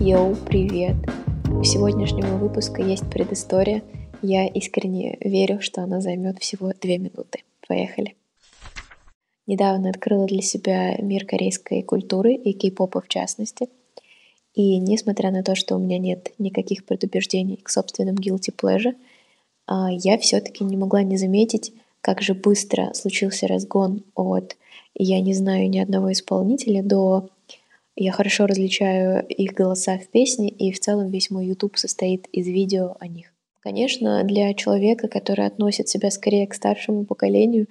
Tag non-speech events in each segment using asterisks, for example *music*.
Йоу, привет! У сегодняшнего выпуска есть предыстория. Я искренне верю, что она займет всего две минуты. Поехали! Недавно открыла для себя мир корейской культуры и кей-попа в частности. И несмотря на то, что у меня нет никаких предубеждений к собственным guilty pleasure, а, я все-таки не могла не заметить, как же быстро случился разгон от «я не знаю ни одного исполнителя» до я хорошо различаю их голоса в песне, и в целом весь мой YouTube состоит из видео о них. Конечно, для человека, который относит себя скорее к старшему поколению,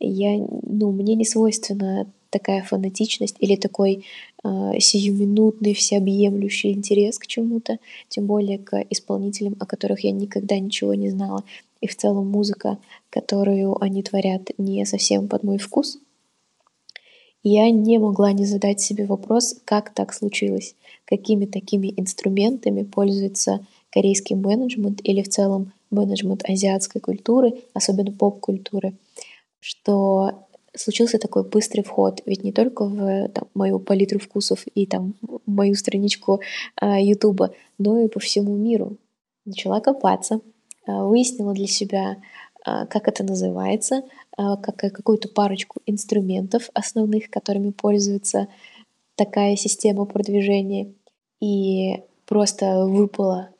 я, ну, мне не свойственна такая фанатичность или такой сиюминутный, всеобъемлющий интерес к чему-то, тем более к исполнителям, о которых я никогда ничего не знала. И в целом музыка, которую они творят, не совсем под мой вкус — я не могла не задать себе вопрос, как так случилось, какими такими инструментами пользуется корейский менеджмент или в целом менеджмент азиатской культуры, особенно поп-культуры, что случился такой быстрый вход, ведь не только в там, мою палитру вкусов и там мою страничку Ютуба, э, но и по всему миру. Начала копаться, э, выяснила для себя, э, как это называется, а, как какую-то парочку инструментов основных, которыми пользуется такая система продвижения, и просто выпала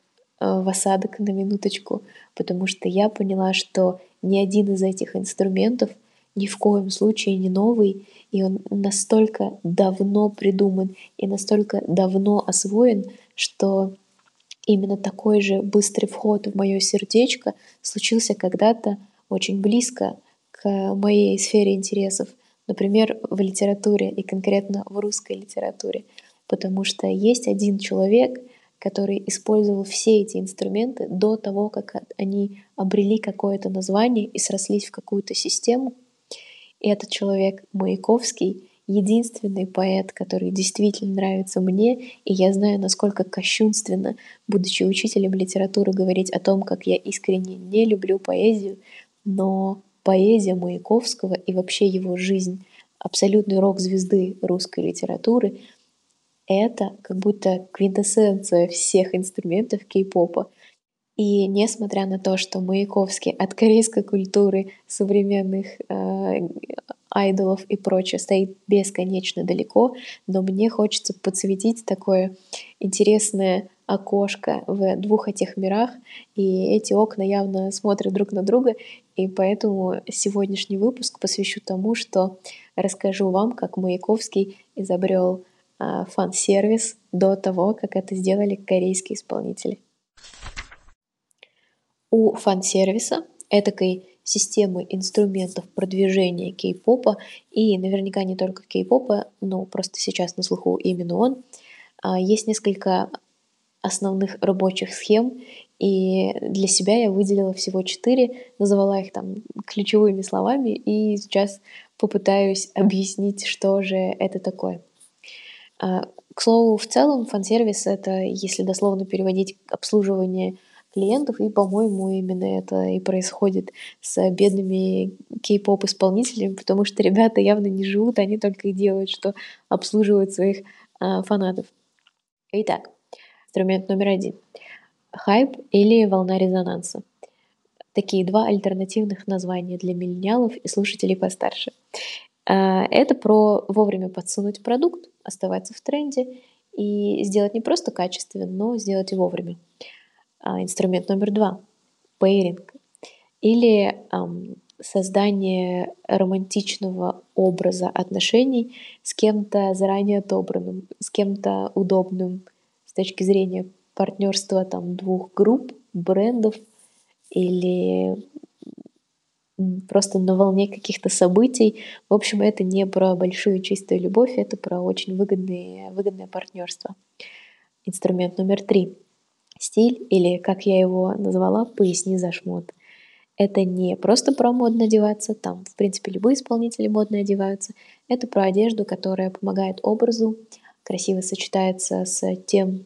а, в осадок на минуточку, потому что я поняла, что ни один из этих инструментов ни в коем случае не новый, и он настолько давно придуман и настолько давно освоен, что именно такой же быстрый вход в мое сердечко случился когда-то очень близко к моей сфере интересов, например, в литературе и конкретно в русской литературе, потому что есть один человек, который использовал все эти инструменты до того, как они обрели какое-то название и срослись в какую-то систему. Этот человек Маяковский — единственный поэт, который действительно нравится мне, и я знаю, насколько кощунственно, будучи учителем литературы, говорить о том, как я искренне не люблю поэзию, но поэзия Маяковского и вообще его жизнь абсолютной рок-звезды русской литературы — это как будто квинтэссенция всех инструментов кей-попа. И несмотря на то, что Маяковский от корейской культуры, современных э, айдолов и прочее стоит бесконечно далеко, но мне хочется подсветить такое интересное окошко в двух этих мирах, и эти окна явно смотрят друг на друга, и поэтому сегодняшний выпуск посвящу тому, что расскажу вам, как Маяковский изобрел а, фан-сервис до того, как это сделали корейские исполнители. У фан-сервиса, этакой системы инструментов продвижения кей-попа, и наверняка не только кей-попа, но просто сейчас на слуху именно он, а, есть несколько основных рабочих схем, и для себя я выделила всего четыре, назвала их там ключевыми словами, и сейчас попытаюсь объяснить, что же это такое. А, к слову, в целом фан-сервис — это, если дословно переводить, обслуживание клиентов, и, по-моему, именно это и происходит с бедными кей-поп исполнителями, потому что ребята явно не живут, они только и делают, что обслуживают своих а, фанатов. Итак, инструмент номер один. Хайп или волна резонанса. Такие два альтернативных названия для миллениалов и слушателей постарше. А, это про вовремя подсунуть продукт, оставаться в тренде и сделать не просто качественно, но сделать и вовремя. А, инструмент номер два — пейринг. Или создание романтичного образа отношений с кем-то заранее отобранным, с кем-то удобным, с точки зрения партнерства там двух групп, брендов или просто на волне каких-то событий. В общем, это не про большую чистую любовь, это про очень выгодные, выгодное партнерство. Инструмент номер три. Стиль, или, как я его назвала, поясни за шмот. Это не просто про модно одеваться, там, в принципе, любые исполнители модно одеваются. Это про одежду, которая помогает образу, красиво сочетается с тем,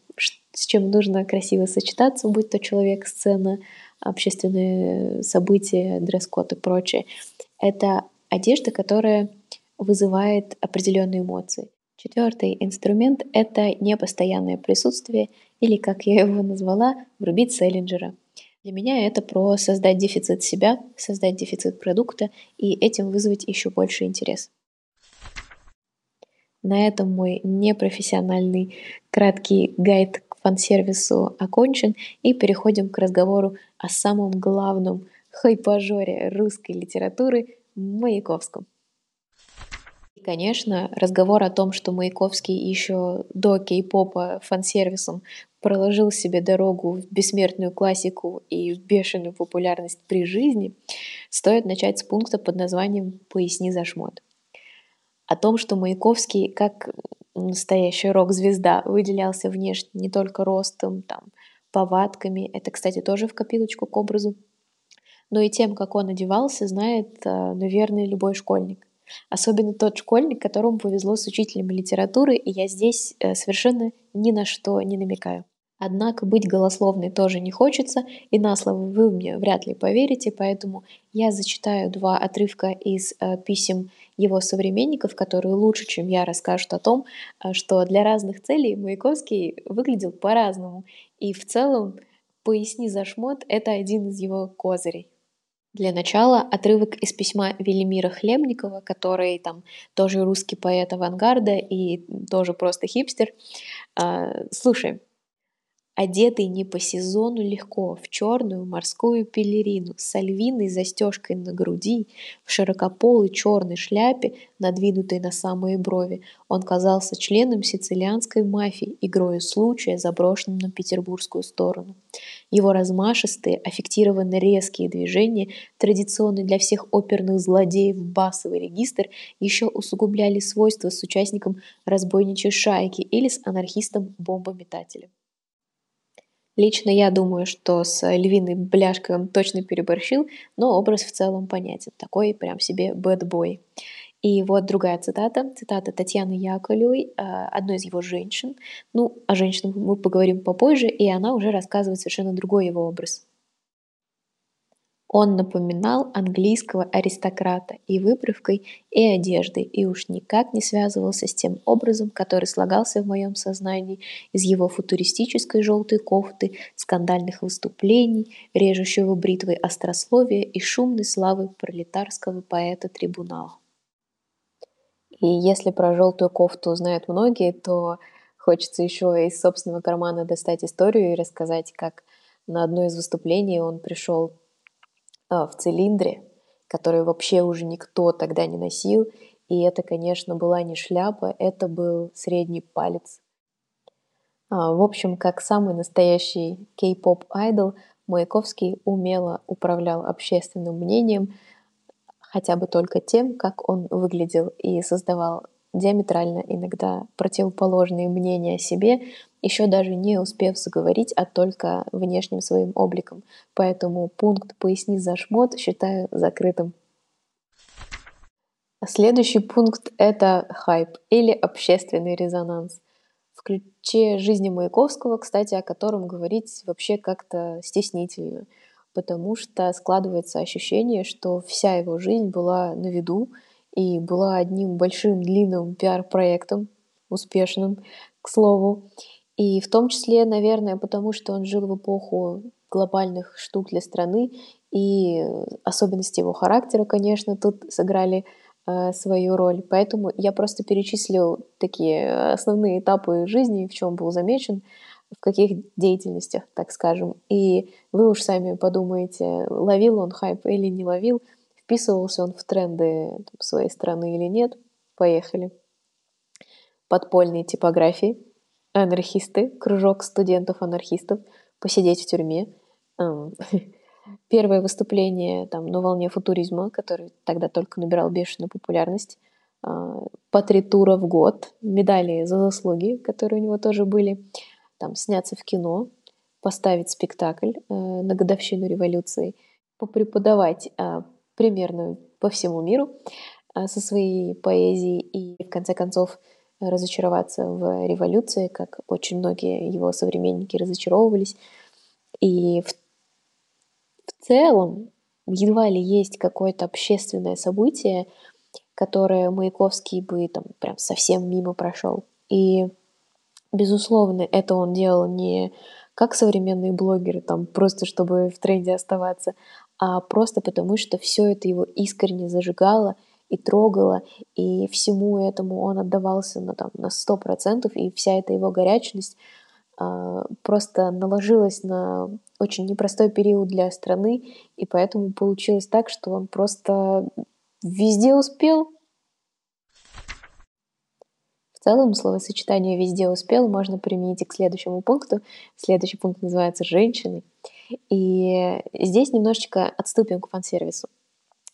с чем нужно красиво сочетаться, будь то человек, сцена, общественные события, дресс-код и прочее. Это одежда, которая вызывает определенные эмоции. Четвертый инструмент — это непостоянное присутствие, или, как я его назвала, врубить Селлинджера. Для меня это про создать дефицит себя, создать дефицит продукта и этим вызвать еще больше интерес. На этом мой непрофессиональный краткий гайд к фан-сервису окончен, и переходим к разговору о самом главном хайпажоре русской литературы Маяковском. И, конечно, разговор о том, что Маяковский еще до кей-попа фан-сервисом проложил себе дорогу в бессмертную классику и в бешеную популярность при жизни, стоит начать с пункта под названием «Поясни за шмот». О том, что Маяковский, как настоящая рок-звезда, выделялся внешне не только ростом, там, повадками, это, кстати, тоже в копилочку к образу, но и тем, как он одевался, знает, э, наверное, любой школьник. Особенно тот школьник, которому повезло с учителем литературы, и я здесь э, совершенно ни на что не намекаю. Однако быть голословной тоже не хочется, и на слово вы мне вряд ли поверите, поэтому я зачитаю два отрывка из э, писем его современников, которые лучше, чем я, расскажут о том, э, что для разных целей Маяковский выглядел по-разному. И в целом «Поясни за шмот» — это один из его козырей. Для начала отрывок из письма Велимира Хлебникова, который там тоже русский поэт авангарда и тоже просто хипстер. А, слушай, одетый не по сезону легко, в черную морскую пелерину, с альвиной застежкой на груди, в широкополой черной шляпе, надвинутой на самые брови, он казался членом сицилианской мафии, игрою случая, заброшенным на петербургскую сторону. Его размашистые, аффектированно резкие движения, традиционные для всех оперных злодеев басовый регистр, еще усугубляли свойства с участником разбойничьей шайки или с анархистом-бомбометателем. Лично я думаю, что с львиной бляшкой он точно переборщил, но образ в целом понятен. Такой прям себе бэтбой. И вот другая цитата, цитата Татьяны Яковлевой, а, одной из его женщин. Ну, о женщинах мы поговорим попозже, и она уже рассказывает совершенно другой его образ. Он напоминал английского аристократа и выправкой, и одеждой, и уж никак не связывался с тем образом, который слагался в моем сознании из его футуристической желтой кофты, скандальных выступлений, режущего бритвой острословия и шумной славы пролетарского поэта-трибунала. И если про желтую кофту знают многие, то хочется еще из собственного кармана достать историю и рассказать, как на одно из выступлений он пришел в цилиндре, который вообще уже никто тогда не носил. И это, конечно, была не шляпа, это был средний палец. А, в общем, как самый настоящий кей-поп айдол, Маяковский умело управлял общественным мнением, хотя бы только тем, как он выглядел и создавал диаметрально иногда противоположные мнения о себе, еще даже не успев заговорить, а только внешним своим обликом. Поэтому пункт «поясни за шмот» считаю закрытым. Следующий пункт — это хайп или общественный резонанс. В ключе жизни Маяковского, кстати, о котором говорить вообще как-то стеснительно, потому что складывается ощущение, что вся его жизнь была на виду — и была одним большим длинным пиар-проектом, успешным, к слову. И в том числе, наверное, потому что он жил в эпоху глобальных штук для страны, и особенности его характера, конечно, тут сыграли э, свою роль. Поэтому я просто перечислил такие основные этапы жизни, в чем был замечен, в каких деятельностях, так скажем. И вы уж сами подумаете, ловил он хайп или не ловил – Вписывался он в тренды своей страны или нет? Поехали. Подпольные типографии, анархисты, кружок студентов-анархистов, посидеть в тюрьме. *laughs* Первое выступление там, на волне футуризма, который тогда только набирал бешеную популярность. А, по три тура в год, медали за заслуги, которые у него тоже были. Там, сняться в кино, поставить спектакль э, на годовщину революции, попреподавать примерно по всему миру а, со своей поэзией и, в конце концов, разочароваться в революции, как очень многие его современники разочаровывались. И в, в целом едва ли есть какое-то общественное событие, которое Маяковский бы там прям совсем мимо прошел. И, безусловно, это он делал не как современные блогеры, там просто чтобы в тренде оставаться, а просто потому, что все это его искренне зажигало и трогало, и всему этому он отдавался на, там, на процентов и вся эта его горячность э, просто наложилась на очень непростой период для страны, и поэтому получилось так, что он просто везде успел. В целом словосочетание «везде успел» можно применить и к следующему пункту. Следующий пункт называется «женщины». И здесь немножечко отступим к фан-сервису.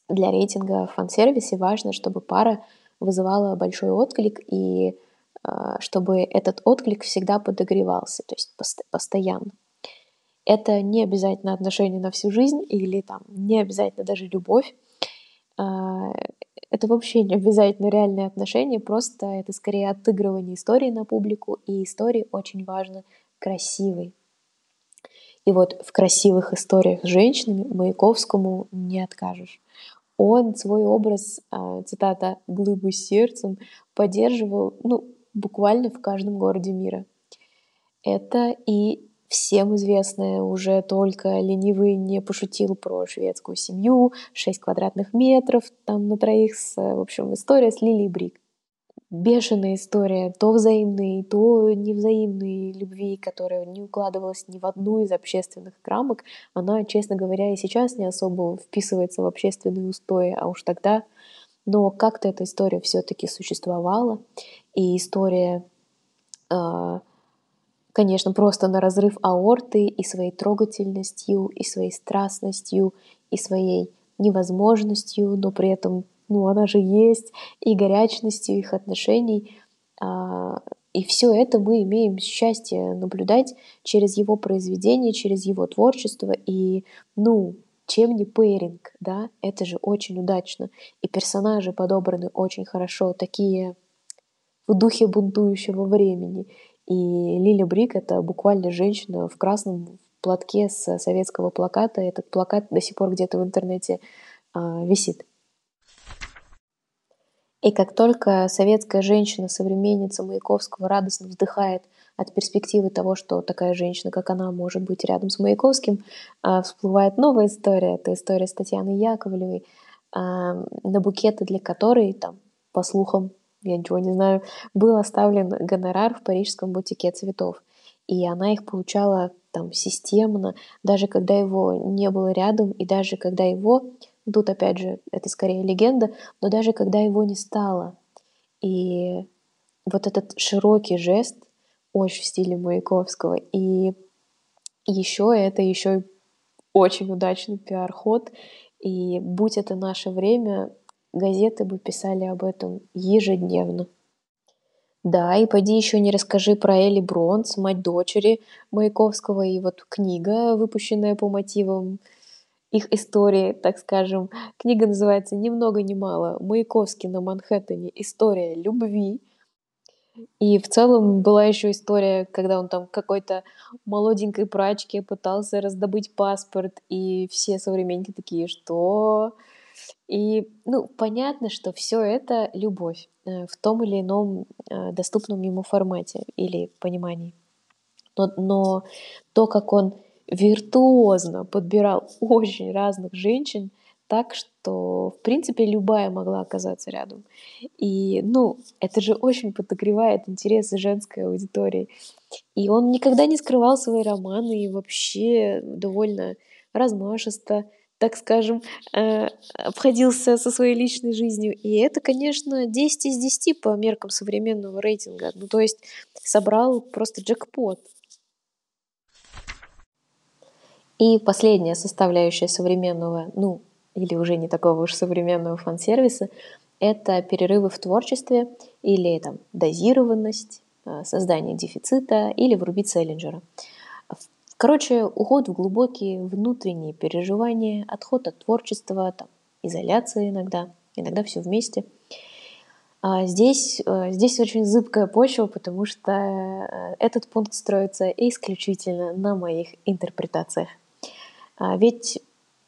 Для рейтинга в фан-сервисе важно, чтобы пара вызывала большой отклик и а, чтобы этот отклик всегда подогревался, то есть постоянно. Это не обязательно отношения на всю жизнь или там не обязательно даже любовь. А, это вообще не обязательно реальные отношения, просто это скорее отыгрывание истории на публику, и истории очень важно красивой. И вот в красивых историях с женщинами Маяковскому не откажешь. Он свой образ, а, цитата, «глыбы сердцем» поддерживал ну, буквально в каждом городе мира. Это и всем известное уже только ленивый не пошутил про шведскую семью, 6 квадратных метров там на троих, с, в общем, история с Лилией Брик. Бешеная история, то взаимной, то невзаимной любви, которая не укладывалась ни в одну из общественных рамок. Она, честно говоря, и сейчас не особо вписывается в общественные устои, а уж тогда. Но как-то эта история все-таки существовала, и история э, конечно, просто на разрыв аорты и своей трогательностью, и своей страстностью, и своей невозможностью, но при этом, ну, она же есть, и горячностью их отношений. А, и все это мы имеем счастье наблюдать через его произведение, через его творчество. И, ну, чем не пейринг, да, это же очень удачно. И персонажи подобраны очень хорошо, такие в духе бунтующего времени. И Лиля Брик — это буквально женщина в красном платке с советского плаката. Этот плакат до сих пор где-то в интернете а, висит. И как только советская женщина, современница Маяковского, радостно вздыхает от перспективы того, что такая женщина, как она, может быть рядом с Маяковским, а, всплывает новая история. Это история с Татьяной Яковлевой, а, на букеты для которой, там, по слухам, я ничего не знаю, был оставлен гонорар в парижском бутике цветов. И она их получала там системно, даже когда его не было рядом, и даже когда его, тут опять же, это скорее легенда, но даже когда его не стало. И вот этот широкий жест, очень в стиле Маяковского. И еще это еще очень удачный пиар-ход. И будь это наше время, газеты бы писали об этом ежедневно. Да, и пойди еще не расскажи про Элли Бронс, мать дочери Маяковского, и вот книга, выпущенная по мотивам их истории, так скажем. Книга называется «Ни много ни мало. Маяковский на Манхэттене. История любви». И в целом была еще история, когда он там какой-то молоденькой прачке пытался раздобыть паспорт, и все современники такие, что и, ну, понятно, что все это любовь э, в том или ином э, доступном ему формате или понимании. Но, но то, как он виртуозно подбирал очень разных женщин, так что, в принципе, любая могла оказаться рядом. И, ну, это же очень подогревает интересы женской аудитории. И он никогда не скрывал свои романы и вообще довольно размашисто так скажем, э, обходился со своей личной жизнью. И это, конечно, 10 из 10 по меркам современного рейтинга. Ну, то есть собрал просто джекпот. И последняя составляющая современного, ну, или уже не такого уж современного фан-сервиса, это перерывы в творчестве или там дозированность, э, создание дефицита или врубить Селлинджера. Короче, уход в глубокие внутренние переживания, отход от творчества, там, изоляция иногда, иногда все вместе. А здесь, э, здесь очень зыбкая почва, потому что э, этот пункт строится исключительно на моих интерпретациях. А ведь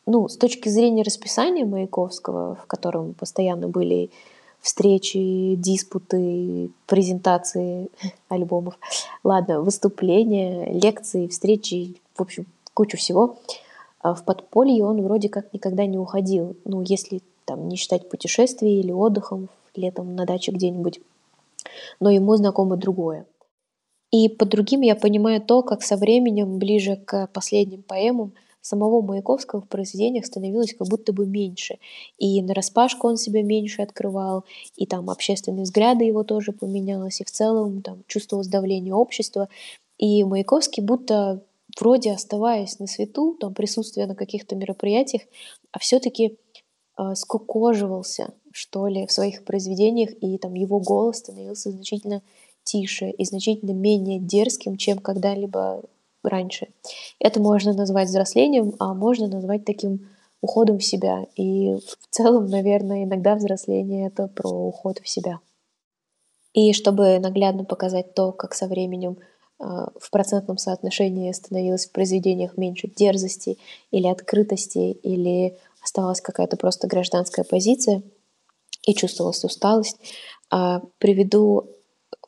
ну, с точки зрения расписания Маяковского, в котором постоянно были встречи, диспуты, презентации *laughs* альбомов, ладно, выступления, лекции, встречи, в общем, кучу всего, а в подполье он вроде как никогда не уходил. Ну, если там не считать путешествий или отдыхом летом на даче где-нибудь. Но ему знакомо другое. И под другим я понимаю то, как со временем, ближе к последним поэмам, самого Маяковского в произведениях становилось как будто бы меньше. И на распашку он себя меньше открывал, и там общественные взгляды его тоже поменялось, и в целом там чувствовалось давление общества. И Маяковский будто вроде оставаясь на свету, там присутствуя на каких-то мероприятиях, а все-таки э, скукоживался, что ли, в своих произведениях, и там его голос становился значительно тише и значительно менее дерзким, чем когда-либо раньше. Это можно назвать взрослением, а можно назвать таким уходом в себя. И в целом, наверное, иногда взросление — это про уход в себя. И чтобы наглядно показать то, как со временем э, в процентном соотношении становилось в произведениях меньше дерзости или открытости, или оставалась какая-то просто гражданская позиция и чувствовалась усталость, э, приведу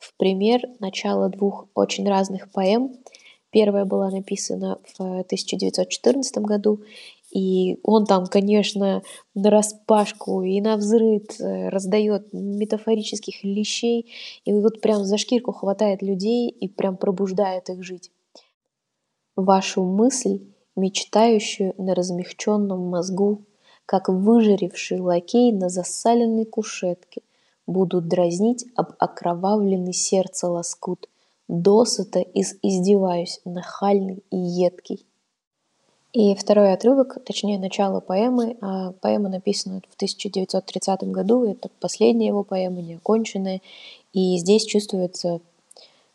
в пример начало двух очень разных поэм — Первая была написана в 1914 году, и он там, конечно, на распашку и на взрыв э, раздает метафорических лещей, и вот прям за шкирку хватает людей и прям пробуждает их жить. Вашу мысль, мечтающую на размягченном мозгу, как выжаревший лакей на засаленной кушетке, будут дразнить об окровавленный сердце лоскут – досыта из издеваюсь, нахальный и едкий. И второй отрывок, точнее начало поэмы. А поэма написана в 1930 году, это последняя его поэма, неоконченная. И здесь чувствуется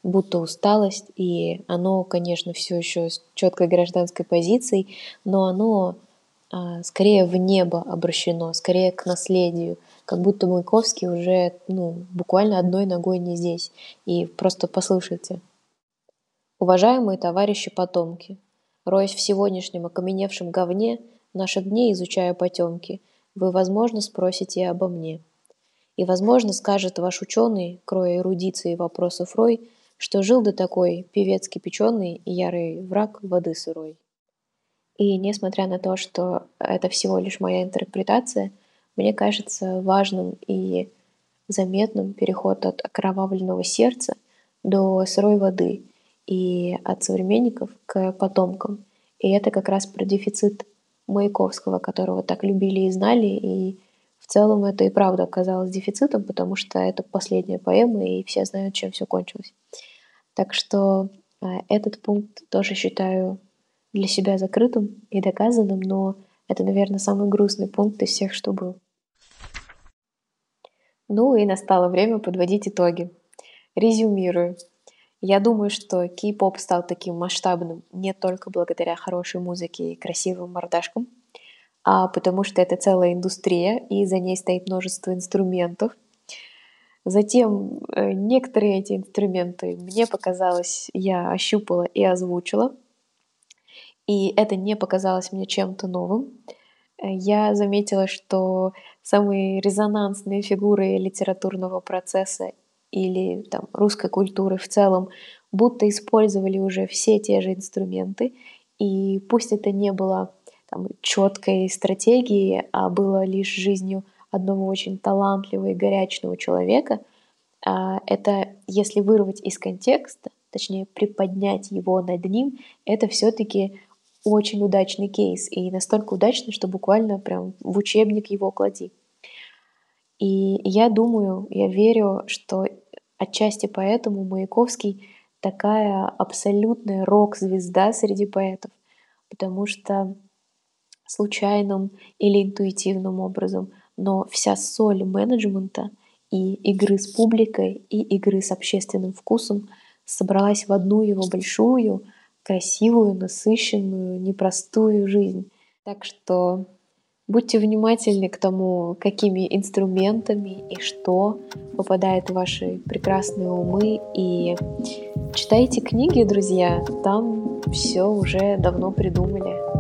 будто усталость, и оно, конечно, все еще с четкой гражданской позицией, но оно а, скорее в небо обращено, скорее к наследию, как будто Маяковский уже ну, буквально одной ногой не здесь. И просто послушайте. Уважаемые товарищи потомки, роясь в сегодняшнем окаменевшем говне, наших дней изучая потемки, вы, возможно, спросите обо мне. И, возможно, скажет ваш ученый, кроя эрудиции вопросов рой, что жил до такой певец кипяченый и ярый враг воды сырой. И несмотря на то, что это всего лишь моя интерпретация – мне кажется важным и заметным переход от окровавленного сердца до сырой воды и от современников к потомкам. И это как раз про дефицит Маяковского, которого так любили и знали, и в целом это и правда оказалось дефицитом, потому что это последняя поэма, и все знают, чем все кончилось. Так что а, этот пункт тоже считаю для себя закрытым и доказанным, но это, наверное, самый грустный пункт из всех, что был. Ну и настало время подводить итоги. Резюмирую. Я думаю, что кей-поп стал таким масштабным не только благодаря хорошей музыке и красивым мордашкам, а потому что это целая индустрия, и за ней стоит множество инструментов. Затем э, некоторые эти инструменты, мне показалось, я ощупала и озвучила, и это не показалось мне чем-то новым. Э, я заметила, что самые резонансные фигуры литературного процесса или там, русской культуры в целом будто использовали уже все те же инструменты, и пусть это не было там, четкой стратегией, а было лишь жизнью одного очень талантливого и горячного человека, а, это если вырвать из контекста, точнее приподнять его над ним, это все-таки очень удачный кейс. И настолько удачный, что буквально прям в учебник его клади. И я думаю, я верю, что отчасти поэтому Маяковский такая абсолютная рок-звезда среди поэтов, потому что случайным или интуитивным образом, но вся соль менеджмента и игры с публикой, и игры с общественным вкусом собралась в одну его большую, красивую, насыщенную, непростую жизнь. Так что Будьте внимательны к тому, какими инструментами и что попадает в ваши прекрасные умы. И читайте книги, друзья, там все уже давно придумали.